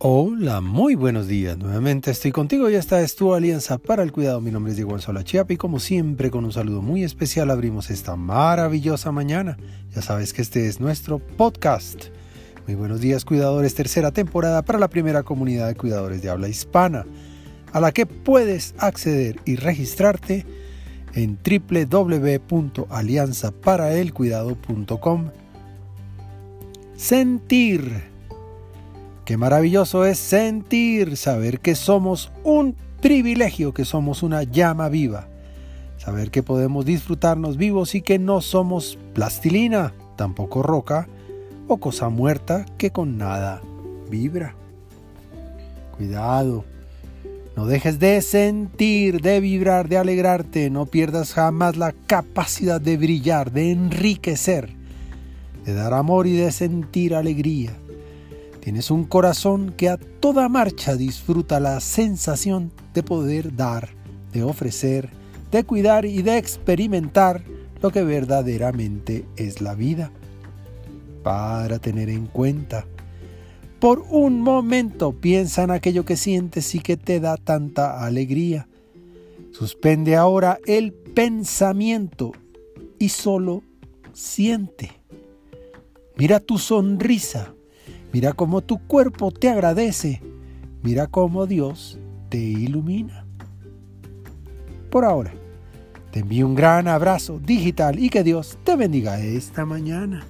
Hola, muy buenos días. Nuevamente estoy contigo y esta es tu alianza para el cuidado. Mi nombre es Diego Anzola Chiapa y como siempre con un saludo muy especial abrimos esta maravillosa mañana. Ya sabes que este es nuestro podcast. Muy buenos días cuidadores, tercera temporada para la primera comunidad de cuidadores de habla hispana, a la que puedes acceder y registrarte en www.alianzaparaelcuidado.com. Sentir Qué maravilloso es sentir, saber que somos un privilegio, que somos una llama viva. Saber que podemos disfrutarnos vivos y que no somos plastilina, tampoco roca o cosa muerta que con nada vibra. Cuidado, no dejes de sentir, de vibrar, de alegrarte, no pierdas jamás la capacidad de brillar, de enriquecer, de dar amor y de sentir alegría. Tienes un corazón que a toda marcha disfruta la sensación de poder dar, de ofrecer, de cuidar y de experimentar lo que verdaderamente es la vida. Para tener en cuenta, por un momento piensa en aquello que sientes y que te da tanta alegría. Suspende ahora el pensamiento y solo siente. Mira tu sonrisa Mira cómo tu cuerpo te agradece. Mira cómo Dios te ilumina. Por ahora, te envío un gran abrazo digital y que Dios te bendiga esta mañana.